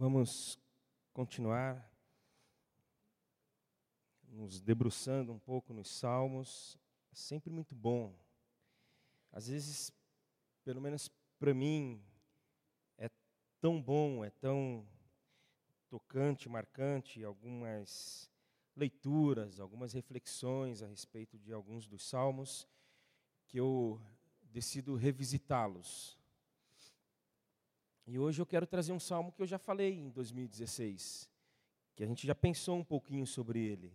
Vamos continuar nos debruçando um pouco nos Salmos. É sempre muito bom. Às vezes, pelo menos para mim, é tão bom, é tão tocante, marcante algumas leituras, algumas reflexões a respeito de alguns dos salmos que eu decido revisitá-los. E hoje eu quero trazer um salmo que eu já falei em 2016, que a gente já pensou um pouquinho sobre ele.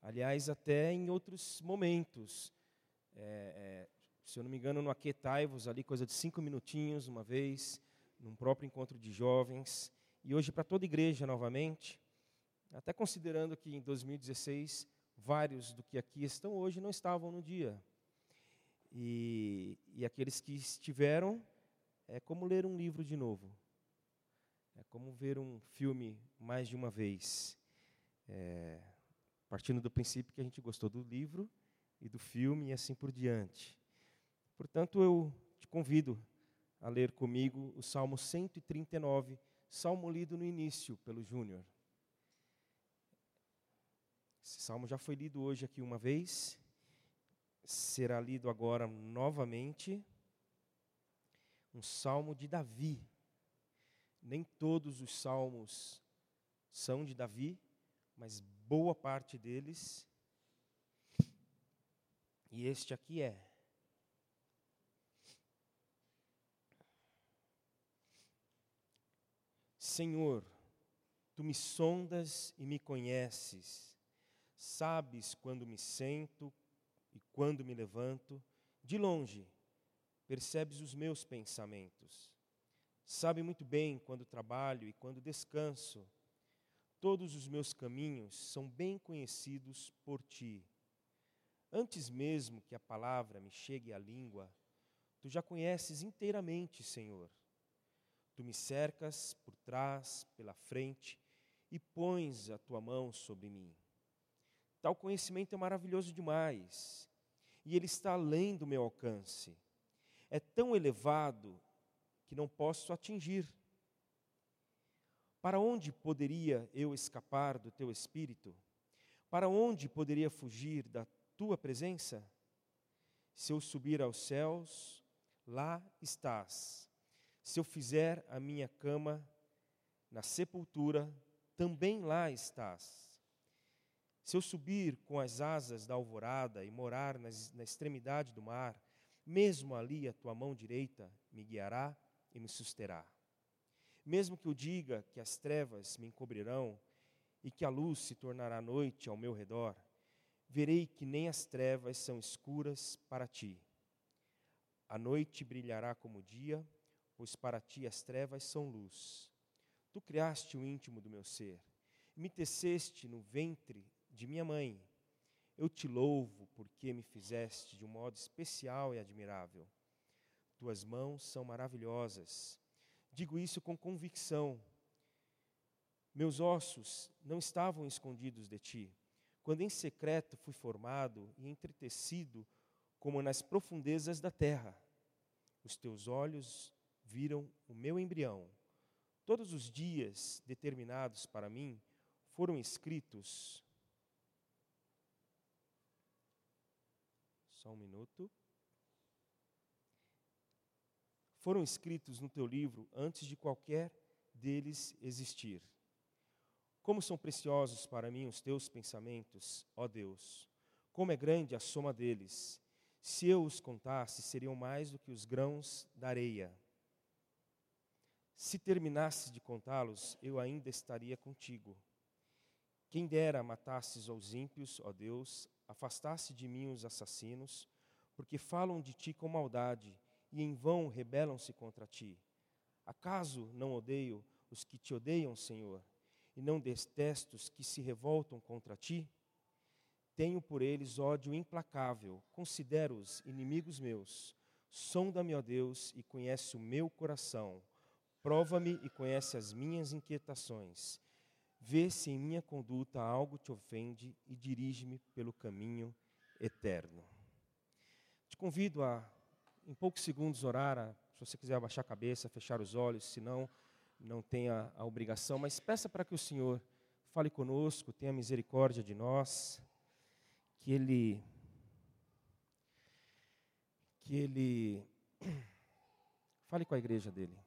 Aliás, até em outros momentos. É, é, se eu não me engano, no Aquetai-vos, ali, coisa de cinco minutinhos, uma vez, num próprio encontro de jovens. E hoje, para toda a igreja novamente, até considerando que em 2016, vários do que aqui estão hoje não estavam no dia. E, e aqueles que estiveram é como ler um livro de novo. É como ver um filme mais de uma vez. É, partindo do princípio que a gente gostou do livro e do filme e assim por diante. Portanto, eu te convido a ler comigo o Salmo 139, salmo lido no início pelo Júnior. Esse salmo já foi lido hoje aqui uma vez, será lido agora novamente um salmo de Davi. Nem todos os salmos são de Davi, mas boa parte deles. E este aqui é. Senhor, tu me sondas e me conheces, sabes quando me sento e quando me levanto, de longe percebes os meus pensamentos. Sabe muito bem quando trabalho e quando descanso. Todos os meus caminhos são bem conhecidos por ti. Antes mesmo que a palavra me chegue à língua, tu já conheces inteiramente, Senhor. Tu me cercas por trás, pela frente e pões a tua mão sobre mim. Tal conhecimento é maravilhoso demais, e ele está além do meu alcance é tão elevado que não posso atingir. Para onde poderia eu escapar do teu espírito? Para onde poderia fugir da tua presença? Se eu subir aos céus, lá estás. Se eu fizer a minha cama na sepultura, também lá estás. Se eu subir com as asas da alvorada e morar na extremidade do mar, mesmo ali a tua mão direita me guiará e me susterá. Mesmo que eu diga que as trevas me encobrirão e que a luz se tornará noite ao meu redor, verei que nem as trevas são escuras para ti. A noite brilhará como o dia, pois para ti as trevas são luz. Tu criaste o íntimo do meu ser, me teceste no ventre de minha mãe. Eu te louvo porque me fizeste de um modo especial e admirável. Tuas mãos são maravilhosas. Digo isso com convicção. Meus ossos não estavam escondidos de ti. Quando em secreto fui formado e entretecido como nas profundezas da terra, os teus olhos viram o meu embrião. Todos os dias determinados para mim foram escritos Só um minuto. Foram escritos no teu livro antes de qualquer deles existir. Como são preciosos para mim os teus pensamentos, ó Deus! Como é grande a soma deles! Se eu os contasse, seriam mais do que os grãos da areia. Se terminasse de contá-los, eu ainda estaria contigo. Quem dera matasses aos ímpios, ó Deus, afastasse de mim os assassinos, porque falam de ti com maldade e em vão rebelam-se contra ti. Acaso não odeio os que te odeiam, Senhor, e não detesto os que se revoltam contra ti? Tenho por eles ódio implacável, considero-os inimigos meus. Sonda-me, ó Deus, e conhece o meu coração. Prova-me e conhece as minhas inquietações Vê se em minha conduta algo te ofende e dirige-me pelo caminho eterno. Te convido a, em poucos segundos, orar. A, se você quiser abaixar a cabeça, fechar os olhos, se não, não tem a, a obrigação, mas peça para que o Senhor fale conosco, tenha misericórdia de nós, que Ele. Que Ele. Fale com a igreja dele.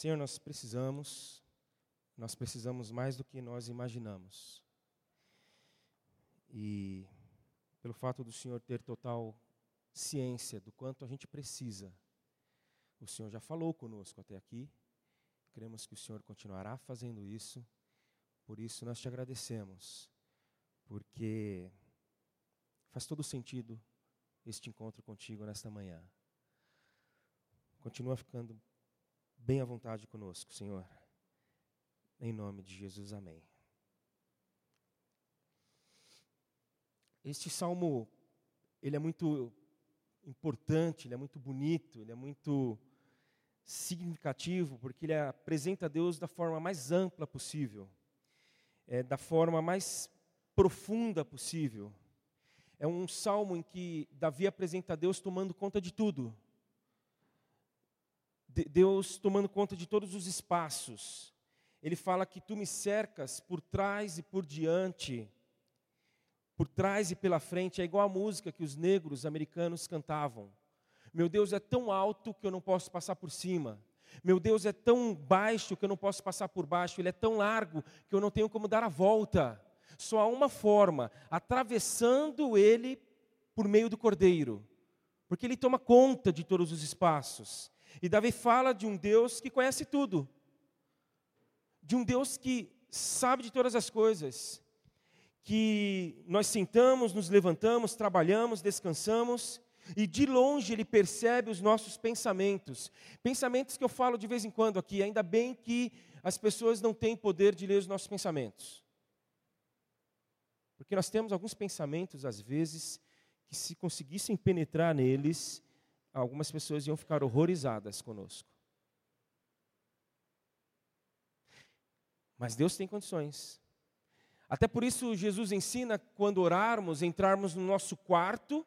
Senhor, nós precisamos, nós precisamos mais do que nós imaginamos. E pelo fato do Senhor ter total ciência do quanto a gente precisa, o Senhor já falou conosco até aqui. Cremos que o Senhor continuará fazendo isso. Por isso nós te agradecemos, porque faz todo sentido este encontro contigo nesta manhã. Continua ficando bem à vontade conosco, Senhor. Em nome de Jesus, amém. Este salmo, ele é muito importante, ele é muito bonito, ele é muito significativo, porque ele apresenta Deus da forma mais ampla possível, é, da forma mais profunda possível. É um salmo em que Davi apresenta Deus tomando conta de tudo. Deus tomando conta de todos os espaços. Ele fala que tu me cercas por trás e por diante, por trás e pela frente. É igual a música que os negros americanos cantavam. Meu Deus é tão alto que eu não posso passar por cima. Meu Deus é tão baixo que eu não posso passar por baixo. Ele é tão largo que eu não tenho como dar a volta. Só há uma forma, atravessando ele por meio do cordeiro. Porque ele toma conta de todos os espaços. E Davi fala de um Deus que conhece tudo, de um Deus que sabe de todas as coisas, que nós sentamos, nos levantamos, trabalhamos, descansamos, e de longe ele percebe os nossos pensamentos. Pensamentos que eu falo de vez em quando aqui, ainda bem que as pessoas não têm poder de ler os nossos pensamentos. Porque nós temos alguns pensamentos, às vezes, que se conseguissem penetrar neles, algumas pessoas iam ficar horrorizadas conosco. Mas Deus tem condições. Até por isso, Jesus ensina, quando orarmos, entrarmos no nosso quarto,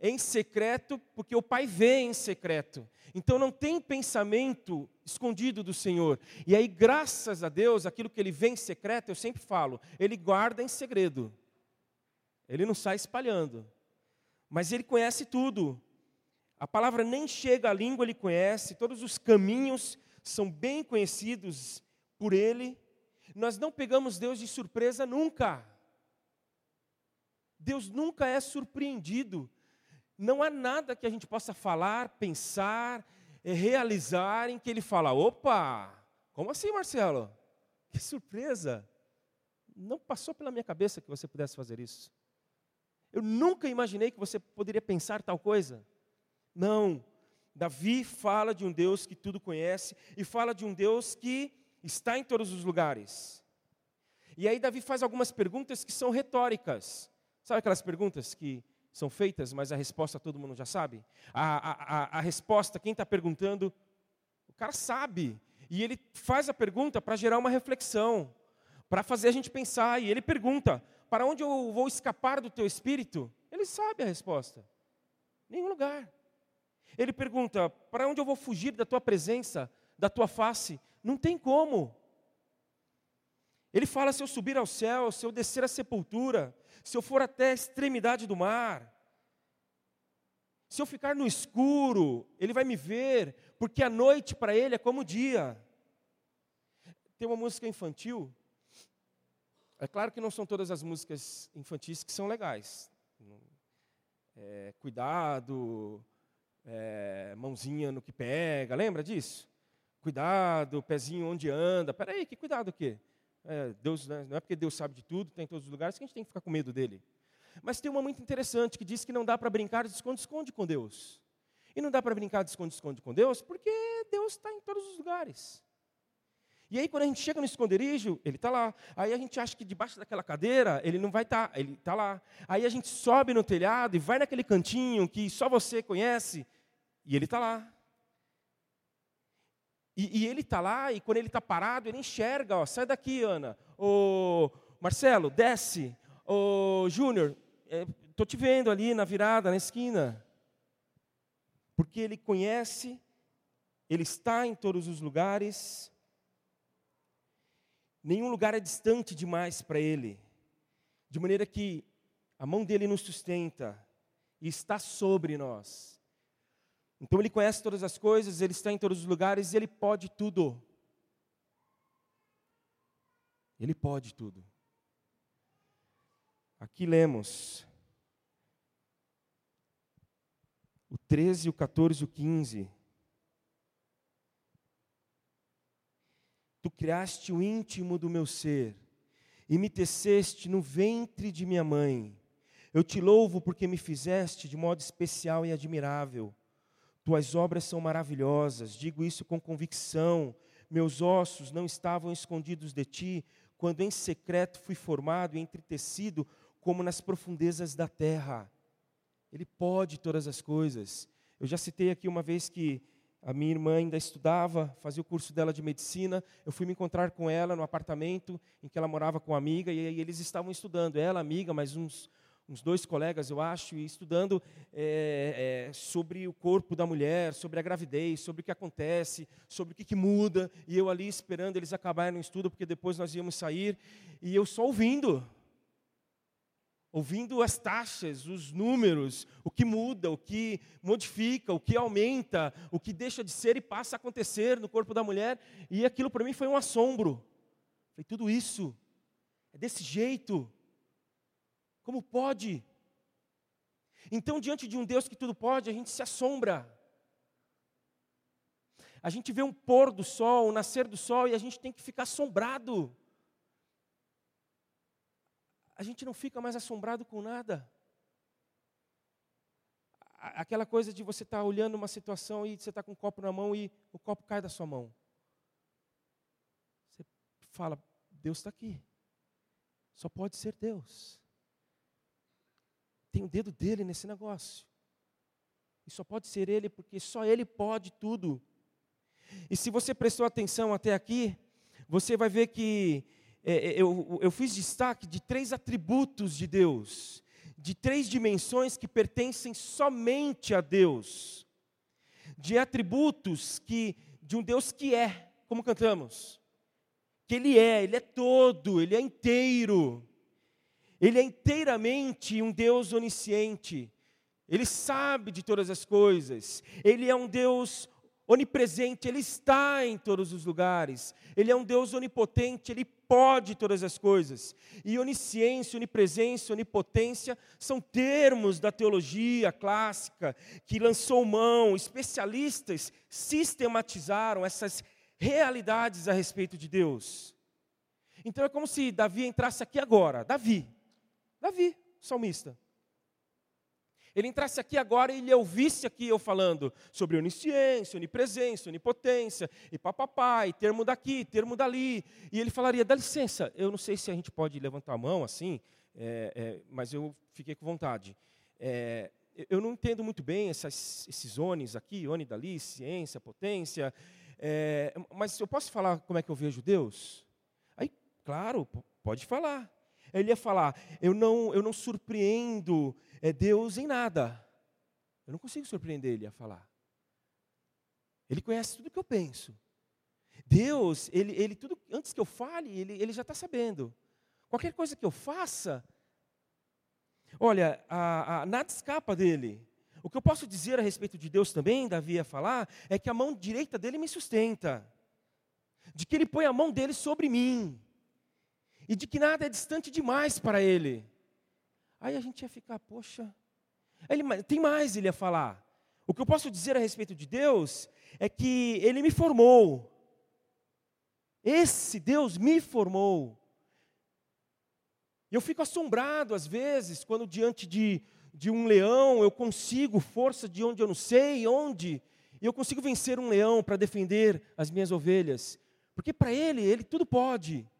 em secreto, porque o Pai vê em secreto. Então não tem pensamento escondido do Senhor. E aí, graças a Deus, aquilo que Ele vê em secreto, eu sempre falo, Ele guarda em segredo. Ele não sai espalhando. Mas Ele conhece tudo. A palavra nem chega à língua, ele conhece, todos os caminhos são bem conhecidos por ele. Nós não pegamos Deus de surpresa nunca. Deus nunca é surpreendido. Não há nada que a gente possa falar, pensar, eh, realizar em que ele fala: opa, como assim, Marcelo? Que surpresa! Não passou pela minha cabeça que você pudesse fazer isso. Eu nunca imaginei que você poderia pensar tal coisa. Não. Davi fala de um Deus que tudo conhece e fala de um Deus que está em todos os lugares. E aí Davi faz algumas perguntas que são retóricas. Sabe aquelas perguntas que são feitas, mas a resposta todo mundo já sabe? A, a, a, a resposta, quem está perguntando, o cara sabe. E ele faz a pergunta para gerar uma reflexão, para fazer a gente pensar. E ele pergunta: para onde eu vou escapar do teu espírito? Ele sabe a resposta: nenhum lugar. Ele pergunta: para onde eu vou fugir da tua presença, da tua face? Não tem como. Ele fala: se eu subir ao céu, se eu descer à sepultura, se eu for até a extremidade do mar, se eu ficar no escuro, ele vai me ver, porque a noite para ele é como o dia. Tem uma música infantil. É claro que não são todas as músicas infantis que são legais. É, cuidado, é, mãozinha no que pega, lembra disso? Cuidado, pezinho onde anda. Peraí, que cuidado o quê? É, Deus, né, não é porque Deus sabe de tudo, tem em todos os lugares, que a gente tem que ficar com medo dele. Mas tem uma muito interessante que diz que não dá para brincar de esconde-esconde com Deus. E não dá para brincar de esconde-esconde com Deus, porque Deus está em todos os lugares. E aí, quando a gente chega no esconderijo, ele está lá. Aí a gente acha que debaixo daquela cadeira ele não vai estar, tá, ele está lá. Aí a gente sobe no telhado e vai naquele cantinho que só você conhece, e ele está lá. E, e ele está lá, e quando ele está parado, ele enxerga, ó, sai daqui, Ana. Ô, Marcelo, desce. Ô, Júnior, estou te vendo ali na virada, na esquina. Porque Ele conhece, Ele está em todos os lugares, nenhum lugar é distante demais para Ele, de maneira que a mão dele nos sustenta e está sobre nós. Então Ele conhece todas as coisas, Ele está em todos os lugares e Ele pode tudo. Ele pode tudo. Aqui lemos o 13, o 14 e o 15. Criaste o íntimo do meu ser e me teceste no ventre de minha mãe. Eu te louvo porque me fizeste de modo especial e admirável. Tuas obras são maravilhosas, digo isso com convicção. Meus ossos não estavam escondidos de ti, quando em secreto fui formado e entretecido como nas profundezas da terra. Ele pode todas as coisas. Eu já citei aqui uma vez que a minha irmã ainda estudava, fazia o curso dela de medicina. Eu fui me encontrar com ela no apartamento em que ela morava com uma amiga, e eles estavam estudando, ela, amiga, mais uns, uns dois colegas, eu acho, e estudando é, é, sobre o corpo da mulher, sobre a gravidez, sobre o que acontece, sobre o que, que muda, e eu ali esperando eles acabarem no estudo, porque depois nós íamos sair, e eu só ouvindo ouvindo as taxas, os números, o que muda, o que modifica, o que aumenta, o que deixa de ser e passa a acontecer no corpo da mulher, e aquilo para mim foi um assombro. Foi tudo isso. É desse jeito. Como pode? Então, diante de um Deus que tudo pode, a gente se assombra. A gente vê um pôr do sol, um nascer do sol, e a gente tem que ficar assombrado a gente não fica mais assombrado com nada. Aquela coisa de você estar tá olhando uma situação e você está com um copo na mão e o copo cai da sua mão. Você fala, Deus está aqui. Só pode ser Deus. Tem o dedo dele nesse negócio. E só pode ser ele, porque só ele pode tudo. E se você prestou atenção até aqui, você vai ver que eu, eu fiz destaque de três atributos de Deus, de três dimensões que pertencem somente a Deus, de atributos que de um Deus que é, como cantamos, que Ele é, Ele é todo, Ele é inteiro, Ele é inteiramente um Deus onisciente, Ele sabe de todas as coisas, Ele é um Deus onipresente, Ele está em todos os lugares, Ele é um Deus onipotente, Ele pode todas as coisas. E onisciência, onipresença, onipotência são termos da teologia clássica que lançou mão, especialistas sistematizaram essas realidades a respeito de Deus. Então é como se Davi entrasse aqui agora, Davi, Davi, salmista. Ele entrasse aqui agora e ele ouvisse aqui eu falando sobre onisciência, onipresença, onipotência, e papapá, e termo daqui, termo dali. E ele falaria, dá licença, eu não sei se a gente pode levantar a mão assim, é, é, mas eu fiquei com vontade. É, eu não entendo muito bem essas, esses ones aqui, oni dali, ciência, potência, é, mas eu posso falar como é que eu vejo Deus? Aí, claro, pode falar. Ele ia falar, eu não, eu não surpreendo é Deus em nada. Eu não consigo surpreender ele a falar. Ele conhece tudo que eu penso. Deus, ele, ele tudo antes que eu fale, ele, ele já está sabendo. Qualquer coisa que eu faça, olha, a, a, nada escapa dele. O que eu posso dizer a respeito de Deus também, Davi ia falar, é que a mão direita dele me sustenta, de que ele põe a mão dele sobre mim, e de que nada é distante demais para ele. Aí a gente ia ficar, poxa. Ele, tem mais, ele ia falar. O que eu posso dizer a respeito de Deus é que Ele me formou. Esse Deus me formou. Eu fico assombrado às vezes quando diante de, de um leão eu consigo força de onde eu não sei, onde, e eu consigo vencer um leão para defender as minhas ovelhas. Porque para ele, ele tudo pode.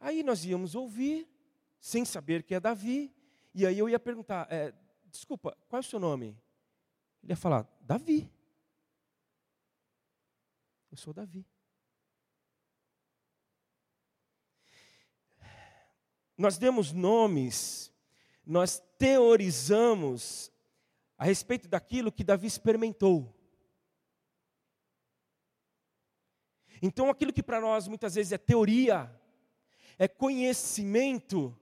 Aí nós íamos ouvir, sem saber que é Davi, e aí eu ia perguntar: é, desculpa, qual é o seu nome? Ele ia falar: Davi. Eu sou Davi. Nós demos nomes nós teorizamos a respeito daquilo que Davi experimentou. Então, aquilo que para nós muitas vezes é teoria, é conhecimento,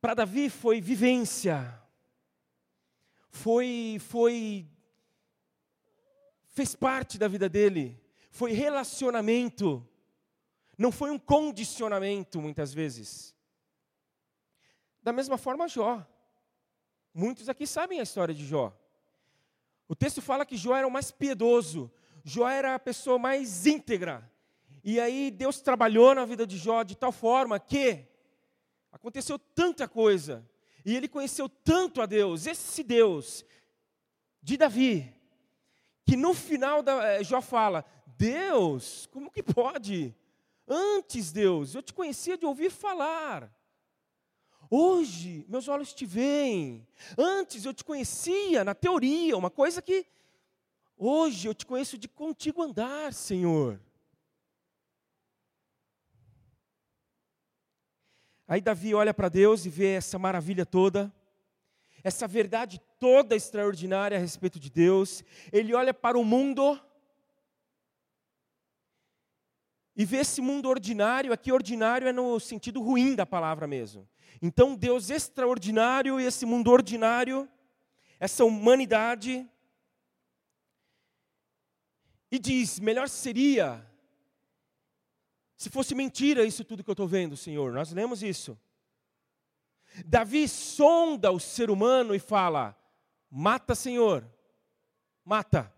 para Davi foi vivência, foi, foi, fez parte da vida dele, foi relacionamento, não foi um condicionamento muitas vezes. Da mesma forma, Jó. Muitos aqui sabem a história de Jó. O texto fala que Jó era o mais piedoso, Jó era a pessoa mais íntegra. E aí Deus trabalhou na vida de Jó de tal forma que aconteceu tanta coisa, e ele conheceu tanto a Deus, esse Deus de Davi, que no final da, eh, Jó fala: Deus, como que pode? Antes, Deus, eu te conhecia de ouvir falar. Hoje, meus olhos te veem. Antes eu te conhecia na teoria, uma coisa que hoje eu te conheço de contigo andar, Senhor. Aí Davi olha para Deus e vê essa maravilha toda, essa verdade toda extraordinária a respeito de Deus. Ele olha para o mundo e vê esse mundo ordinário, aqui ordinário é no sentido ruim da palavra mesmo. Então, Deus extraordinário e esse mundo ordinário, essa humanidade, e diz: melhor seria se fosse mentira isso tudo que eu estou vendo, Senhor. Nós lemos isso. Davi sonda o ser humano e fala: mata, Senhor, mata.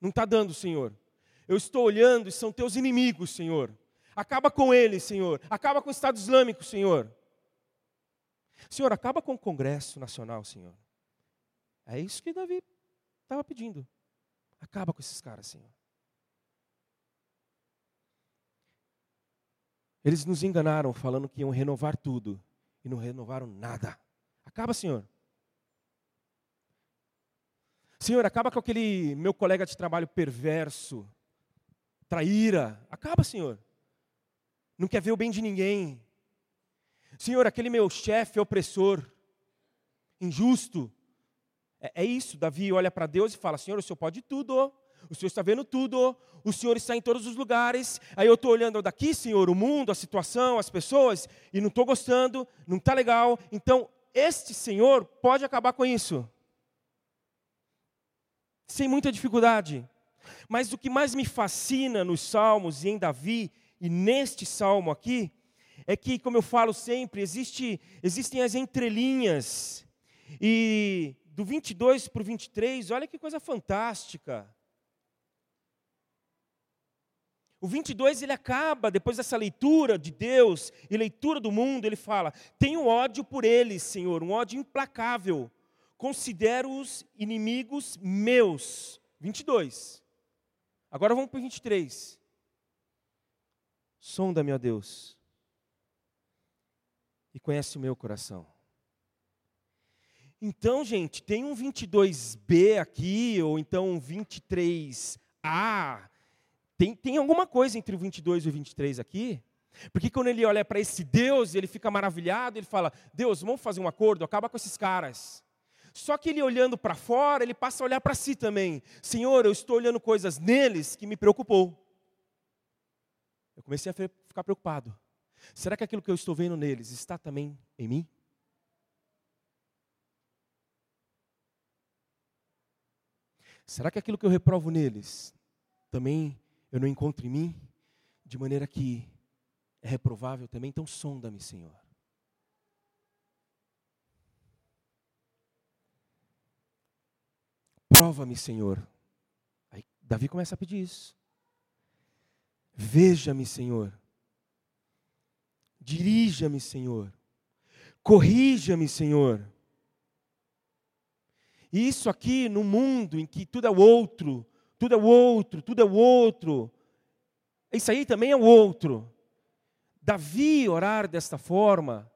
Não está dando, Senhor. Eu estou olhando e são teus inimigos, Senhor. Acaba com eles, Senhor. Acaba com o Estado Islâmico, Senhor. Senhor, acaba com o Congresso Nacional, Senhor. É isso que Davi estava pedindo. Acaba com esses caras, Senhor. Eles nos enganaram falando que iam renovar tudo e não renovaram nada. Acaba, Senhor. Senhor, acaba com aquele meu colega de trabalho perverso, traíra. Acaba, Senhor. Não quer ver o bem de ninguém. Senhor, aquele meu chefe opressor, injusto. É, é isso, Davi olha para Deus e fala: Senhor, o Senhor pode tudo, o Senhor está vendo tudo, o Senhor está em todos os lugares. Aí eu estou olhando daqui, Senhor, o mundo, a situação, as pessoas, e não estou gostando, não está legal. Então, este Senhor pode acabar com isso. Sem muita dificuldade. Mas o que mais me fascina nos Salmos e em Davi, e neste salmo aqui, é que, como eu falo sempre, existe, existem as entrelinhas. E do 22 para o 23, olha que coisa fantástica. O 22 ele acaba, depois dessa leitura de Deus e leitura do mundo, ele fala: Tenho ódio por eles, Senhor, um ódio implacável. Considero-os inimigos meus. 22. Agora vamos para o 23. Sonda-me, ó Deus, e conhece o meu coração. Então, gente, tem um 22B aqui, ou então um 23A. Tem, tem alguma coisa entre o 22 e o 23 aqui? Porque quando ele olha para esse Deus, ele fica maravilhado, ele fala: Deus, vamos fazer um acordo, acaba com esses caras. Só que ele olhando para fora, ele passa a olhar para si também. Senhor, eu estou olhando coisas neles que me preocupou. Eu comecei a ficar preocupado. Será que aquilo que eu estou vendo neles está também em mim? Será que aquilo que eu reprovo neles também eu não encontro em mim? De maneira que é reprovável também? Então sonda-me, Senhor. Prova-me, Senhor. Aí Davi começa a pedir isso. Veja-me, Senhor. Dirija-me, Senhor. Corrija-me, Senhor. E isso aqui no mundo em que tudo é o outro, tudo é o outro, tudo é o outro. Isso aí também é o outro. Davi orar desta forma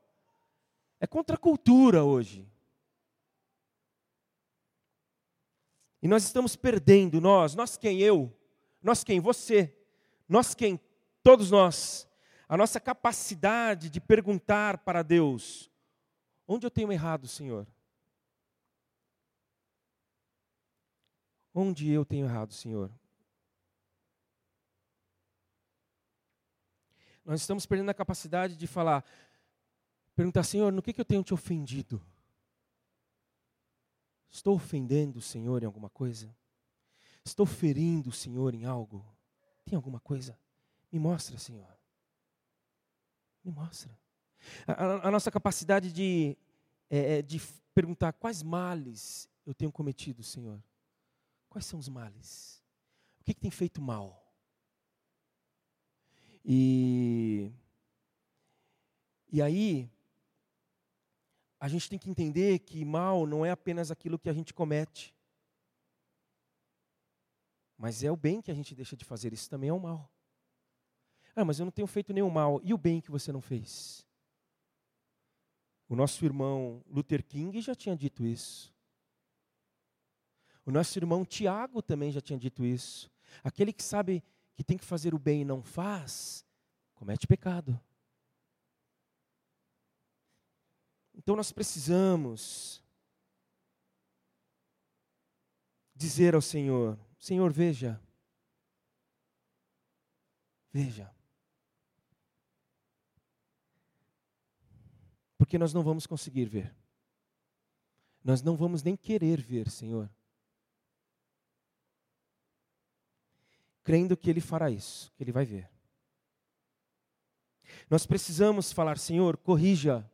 é contra a cultura hoje. E nós estamos perdendo, nós, nós quem eu, nós quem você, nós quem todos nós, a nossa capacidade de perguntar para Deus Onde eu tenho errado, Senhor? Onde eu tenho errado, Senhor? Nós estamos perdendo a capacidade de falar, perguntar, Senhor, no que, que eu tenho te ofendido? Estou ofendendo o Senhor em alguma coisa? Estou ferindo o Senhor em algo? Tem alguma coisa? Me mostra, Senhor. Me mostra. A, a nossa capacidade de, é, é, de perguntar quais males eu tenho cometido, Senhor. Quais são os males? O que, que tem feito mal? E, e aí, a gente tem que entender que mal não é apenas aquilo que a gente comete, mas é o bem que a gente deixa de fazer, isso também é um mal. Ah, mas eu não tenho feito nenhum mal, e o bem que você não fez? O nosso irmão Luther King já tinha dito isso. O nosso irmão Tiago também já tinha dito isso. Aquele que sabe que tem que fazer o bem e não faz, comete pecado. Então nós precisamos dizer ao Senhor: Senhor, veja, veja. Porque nós não vamos conseguir ver. Nós não vamos nem querer ver, Senhor. Crendo que Ele fará isso, que Ele vai ver. Nós precisamos falar, Senhor, corrija.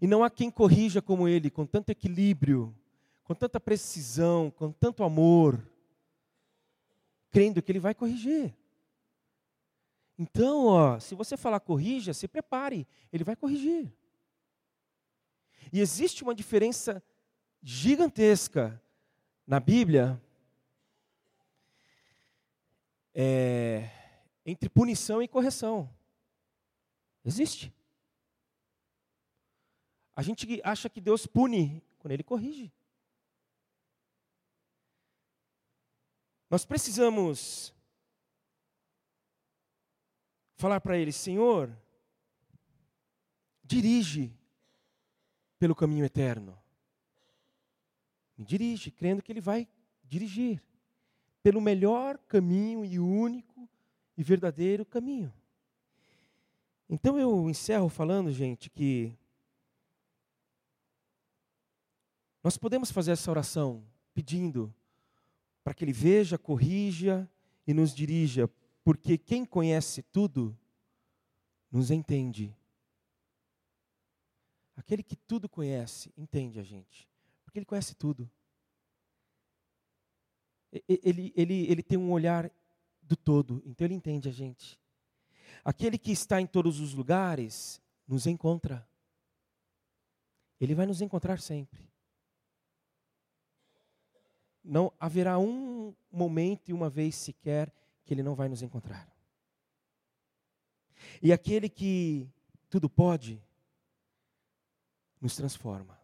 E não há quem corrija como Ele, com tanto equilíbrio, com tanta precisão, com tanto amor, crendo que Ele vai corrigir. Então, ó, se você falar corrija, se prepare, Ele vai corrigir. E existe uma diferença gigantesca na Bíblia é, entre punição e correção. Existe. A gente acha que Deus pune quando Ele corrige. Nós precisamos falar para Ele: Senhor, dirige pelo caminho eterno. Me dirige, crendo que Ele vai dirigir pelo melhor caminho e único e verdadeiro caminho. Então eu encerro falando, gente, que nós podemos fazer essa oração pedindo para que Ele veja, corrija e nos dirija, porque quem conhece tudo nos entende. Aquele que tudo conhece, entende a gente, porque Ele conhece tudo ele, ele, ele tem um olhar do todo, então ele entende a gente. Aquele que está em todos os lugares nos encontra. Ele vai nos encontrar sempre. Não haverá um momento e uma vez sequer que ele não vai nos encontrar. E aquele que tudo pode, nos transforma.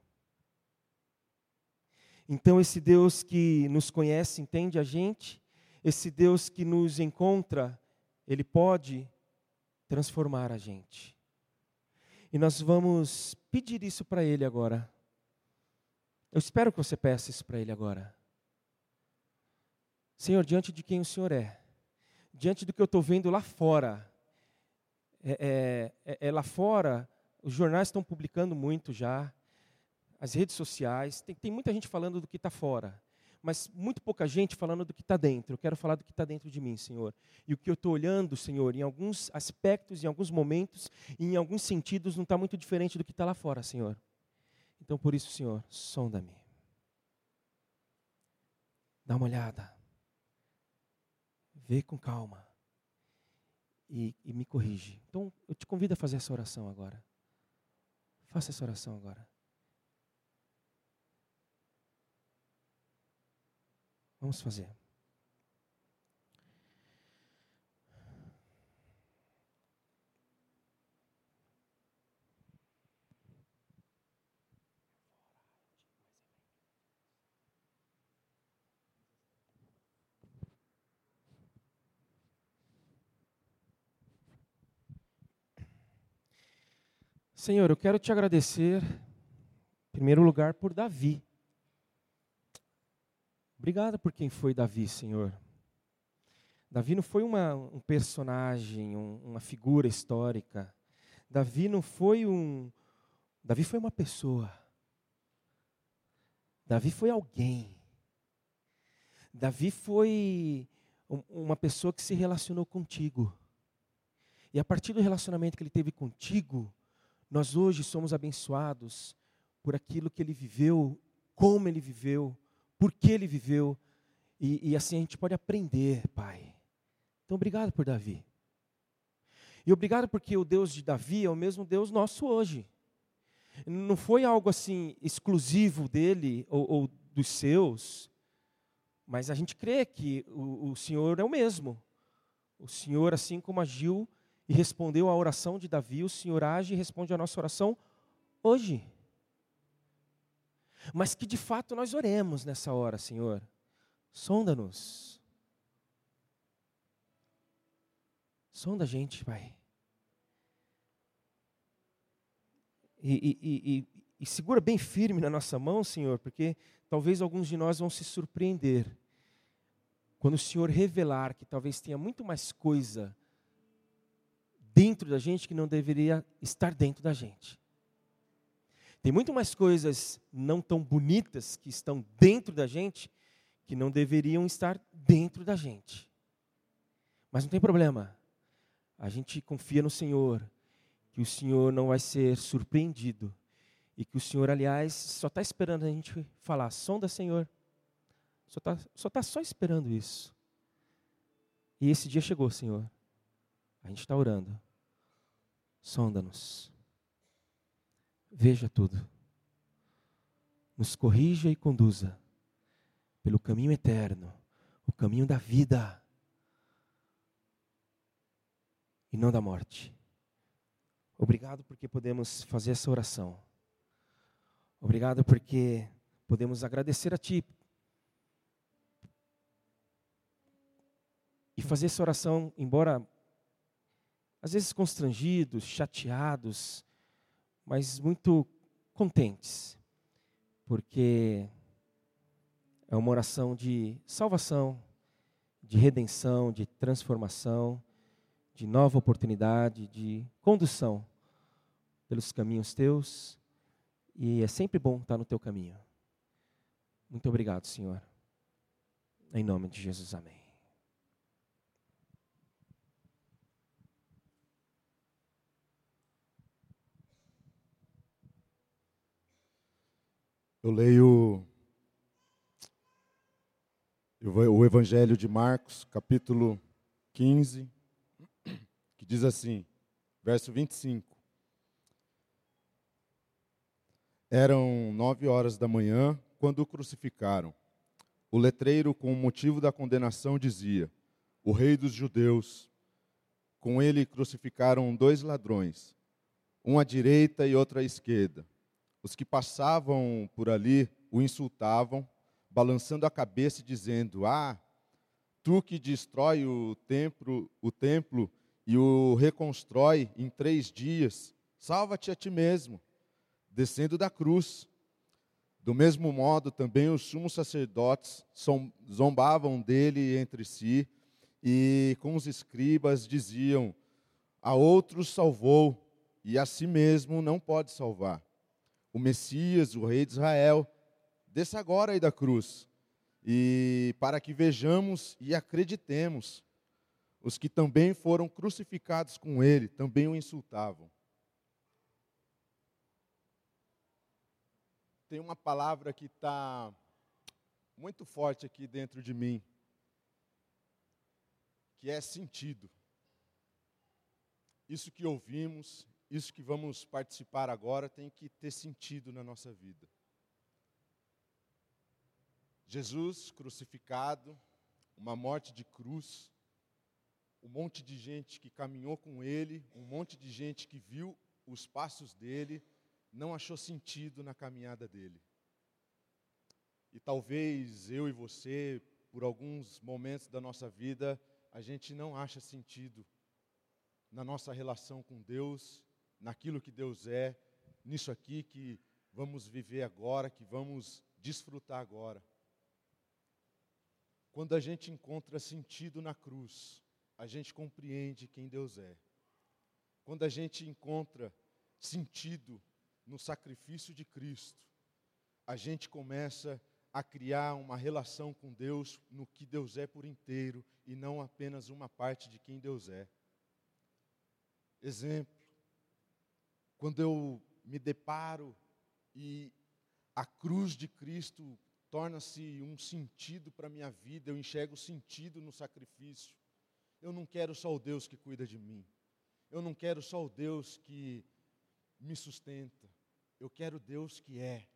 Então, esse Deus que nos conhece, entende a gente, esse Deus que nos encontra, ele pode transformar a gente. E nós vamos pedir isso para Ele agora. Eu espero que você peça isso para Ele agora. Senhor, diante de quem o Senhor é, diante do que eu estou vendo lá fora, é, é, é, é lá fora, os jornais estão publicando muito já, as redes sociais, tem, tem muita gente falando do que está fora, mas muito pouca gente falando do que está dentro. Eu quero falar do que está dentro de mim, Senhor. E o que eu estou olhando, Senhor, em alguns aspectos, em alguns momentos, em alguns sentidos, não está muito diferente do que está lá fora, Senhor. Então, por isso, Senhor, sonda-me. Dá uma olhada. Vê com calma. E, e me corrige. Então, eu te convido a fazer essa oração agora. Faça essa oração agora. Vamos fazer. Senhor, eu quero te agradecer, em primeiro lugar, por Davi. Obrigado por quem foi Davi, Senhor. Davi não foi uma, um personagem, um, uma figura histórica. Davi não foi um. Davi foi uma pessoa. Davi foi alguém. Davi foi uma pessoa que se relacionou contigo. E a partir do relacionamento que ele teve contigo, nós hoje somos abençoados por aquilo que ele viveu, como ele viveu, por que ele viveu. E, e assim a gente pode aprender, Pai. Então, obrigado por Davi. E obrigado porque o Deus de Davi é o mesmo Deus nosso hoje. Não foi algo assim exclusivo dele ou, ou dos seus, mas a gente crê que o, o Senhor é o mesmo. O Senhor, assim como agiu e respondeu à oração de Davi, o Senhor age e responde à nossa oração hoje. Mas que de fato nós oremos nessa hora, Senhor. Sonda-nos. Sonda a gente, Pai. E, e, e, e, segura bem firme na nossa mão, Senhor, porque talvez alguns de nós vão se surpreender quando o Senhor revelar que talvez tenha muito mais coisa dentro da gente que não deveria estar dentro da gente. Tem muito mais coisas não tão bonitas que estão dentro da gente que não deveriam estar dentro da gente. Mas não tem problema. A gente confia no Senhor, que o Senhor não vai ser surpreendido e que o Senhor, aliás, só está esperando a gente falar, sonda Senhor. Só está só, tá só esperando isso. E esse dia chegou, Senhor. A gente está orando. Sonda-nos. Veja tudo. Nos corrija e conduza pelo caminho eterno, o caminho da vida e não da morte. Obrigado porque podemos fazer essa oração. Obrigado porque podemos agradecer a Ti e fazer essa oração, embora às vezes constrangidos, chateados, mas muito contentes, porque é uma oração de salvação, de redenção, de transformação, de nova oportunidade, de condução pelos caminhos teus, e é sempre bom estar no teu caminho. Muito obrigado, Senhor. Em nome de Jesus, amém. Eu leio o Evangelho de Marcos, capítulo 15, que diz assim, verso 25. Eram nove horas da manhã quando o crucificaram. O letreiro, com o motivo da condenação, dizia: O Rei dos Judeus. Com ele crucificaram dois ladrões, um à direita e outro à esquerda. Os que passavam por ali o insultavam, balançando a cabeça e dizendo: Ah, tu que destrói o templo, o templo e o reconstrói em três dias, salva-te a ti mesmo, descendo da cruz. Do mesmo modo, também os sumos sacerdotes zombavam dele entre si e com os escribas diziam: A outros salvou e a si mesmo não pode salvar o Messias, o Rei de Israel, desça agora aí da cruz, e para que vejamos e acreditemos, os que também foram crucificados com ele também o insultavam. Tem uma palavra que está muito forte aqui dentro de mim, que é sentido. Isso que ouvimos, isso que vamos participar agora tem que ter sentido na nossa vida. Jesus crucificado, uma morte de cruz, um monte de gente que caminhou com ele, um monte de gente que viu os passos dele, não achou sentido na caminhada dele. E talvez eu e você, por alguns momentos da nossa vida, a gente não acha sentido na nossa relação com Deus naquilo que Deus é, nisso aqui que vamos viver agora, que vamos desfrutar agora. Quando a gente encontra sentido na cruz, a gente compreende quem Deus é. Quando a gente encontra sentido no sacrifício de Cristo, a gente começa a criar uma relação com Deus no que Deus é por inteiro e não apenas uma parte de quem Deus é. Exemplo, quando eu me deparo e a cruz de Cristo torna-se um sentido para a minha vida, eu enxergo sentido no sacrifício. Eu não quero só o Deus que cuida de mim. Eu não quero só o Deus que me sustenta. Eu quero Deus que é.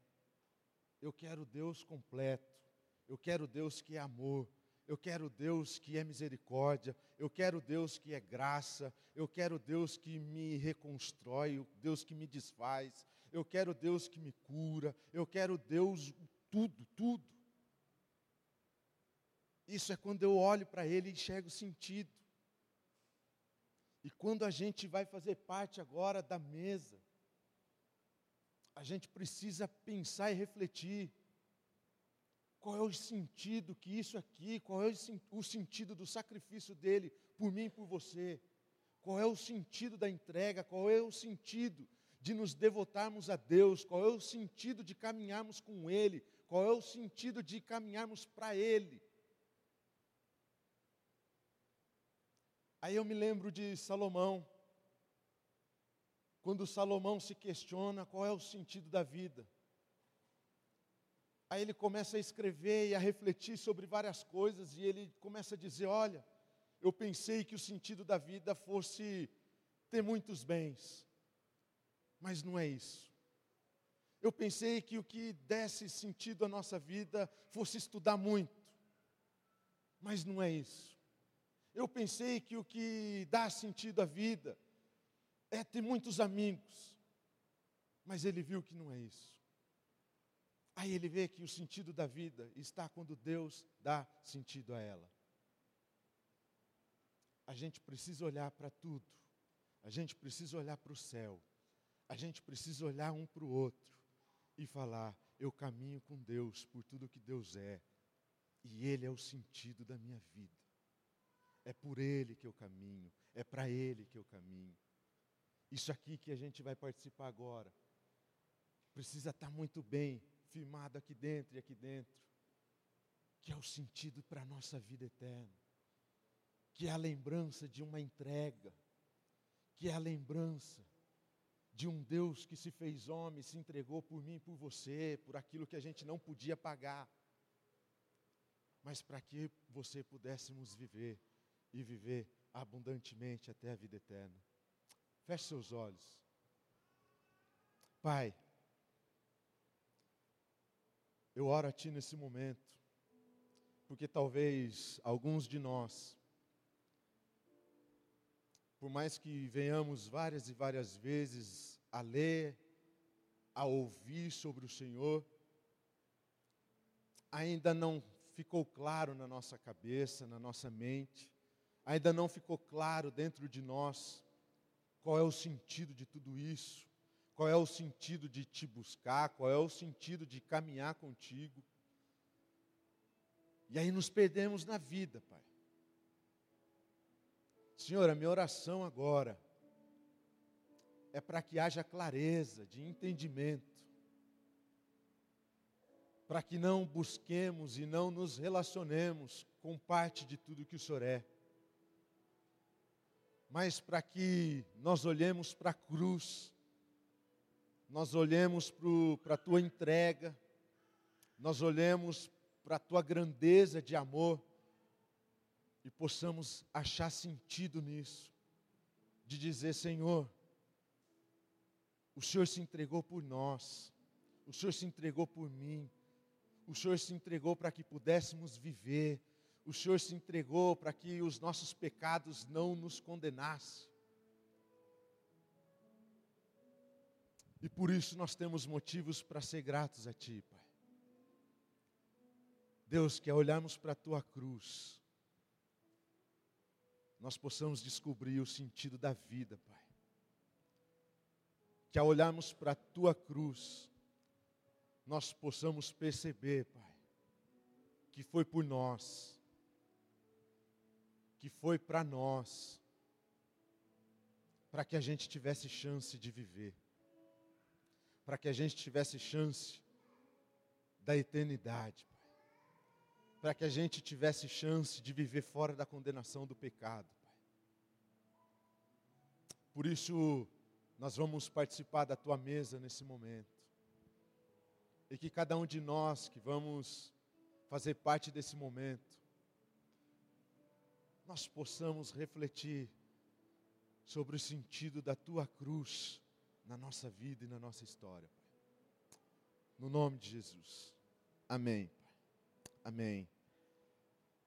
Eu quero Deus completo. Eu quero Deus que é amor. Eu quero Deus que é misericórdia. Eu quero Deus que é graça. Eu quero Deus que me reconstrói. Deus que me desfaz. Eu quero Deus que me cura. Eu quero Deus tudo, tudo. Isso é quando eu olho para Ele e enxergo sentido. E quando a gente vai fazer parte agora da mesa, a gente precisa pensar e refletir. Qual é o sentido que isso aqui, qual é o sentido do sacrifício dele por mim e por você? Qual é o sentido da entrega? Qual é o sentido de nos devotarmos a Deus? Qual é o sentido de caminharmos com Ele? Qual é o sentido de caminharmos para Ele? Aí eu me lembro de Salomão, quando Salomão se questiona qual é o sentido da vida. Aí ele começa a escrever e a refletir sobre várias coisas, e ele começa a dizer: Olha, eu pensei que o sentido da vida fosse ter muitos bens, mas não é isso. Eu pensei que o que desse sentido à nossa vida fosse estudar muito, mas não é isso. Eu pensei que o que dá sentido à vida é ter muitos amigos. Mas ele viu que não é isso. Aí ele vê que o sentido da vida está quando Deus dá sentido a ela. A gente precisa olhar para tudo. A gente precisa olhar para o céu. A gente precisa olhar um para o outro e falar: eu caminho com Deus por tudo que Deus é. E Ele é o sentido da minha vida. É por Ele que eu caminho. É para Ele que eu caminho. Isso aqui que a gente vai participar agora precisa estar muito bem firmado aqui dentro e aqui dentro, que é o sentido para a nossa vida eterna, que é a lembrança de uma entrega, que é a lembrança de um Deus que se fez homem, se entregou por mim e por você, por aquilo que a gente não podia pagar, mas para que você pudéssemos viver e viver abundantemente até a vida eterna. Feche seus olhos. Pai, eu oro a Ti nesse momento, porque talvez alguns de nós, por mais que venhamos várias e várias vezes a ler, a ouvir sobre o Senhor, ainda não ficou claro na nossa cabeça, na nossa mente, ainda não ficou claro dentro de nós qual é o sentido de tudo isso? Qual é o sentido de te buscar? Qual é o sentido de caminhar contigo? E aí nos perdemos na vida, Pai. Senhor, a minha oração agora é para que haja clareza de entendimento, para que não busquemos e não nos relacionemos com parte de tudo que o Senhor é mas para que nós olhemos para a cruz, nós olhemos para a tua entrega, nós olhemos para a tua grandeza de amor. E possamos achar sentido nisso, de dizer: Senhor, o Senhor se entregou por nós, o Senhor se entregou por mim, o Senhor se entregou para que pudéssemos viver, o Senhor se entregou para que os nossos pecados não nos condenassem. E por isso nós temos motivos para ser gratos a Ti, Pai. Deus, que ao olharmos para a Tua cruz, nós possamos descobrir o sentido da vida, Pai. que ao olharmos para a tua cruz, nós possamos perceber, Pai, que foi por nós, que foi para nós, para que a gente tivesse chance de viver, para que a gente tivesse chance da eternidade, Pai, para que a gente tivesse chance de viver fora da condenação do pecado, Pai. Por isso, nós vamos participar da tua mesa nesse momento. E que cada um de nós que vamos fazer parte desse momento, nós possamos refletir sobre o sentido da tua cruz na nossa vida e na nossa história. No nome de Jesus. Amém. Amém.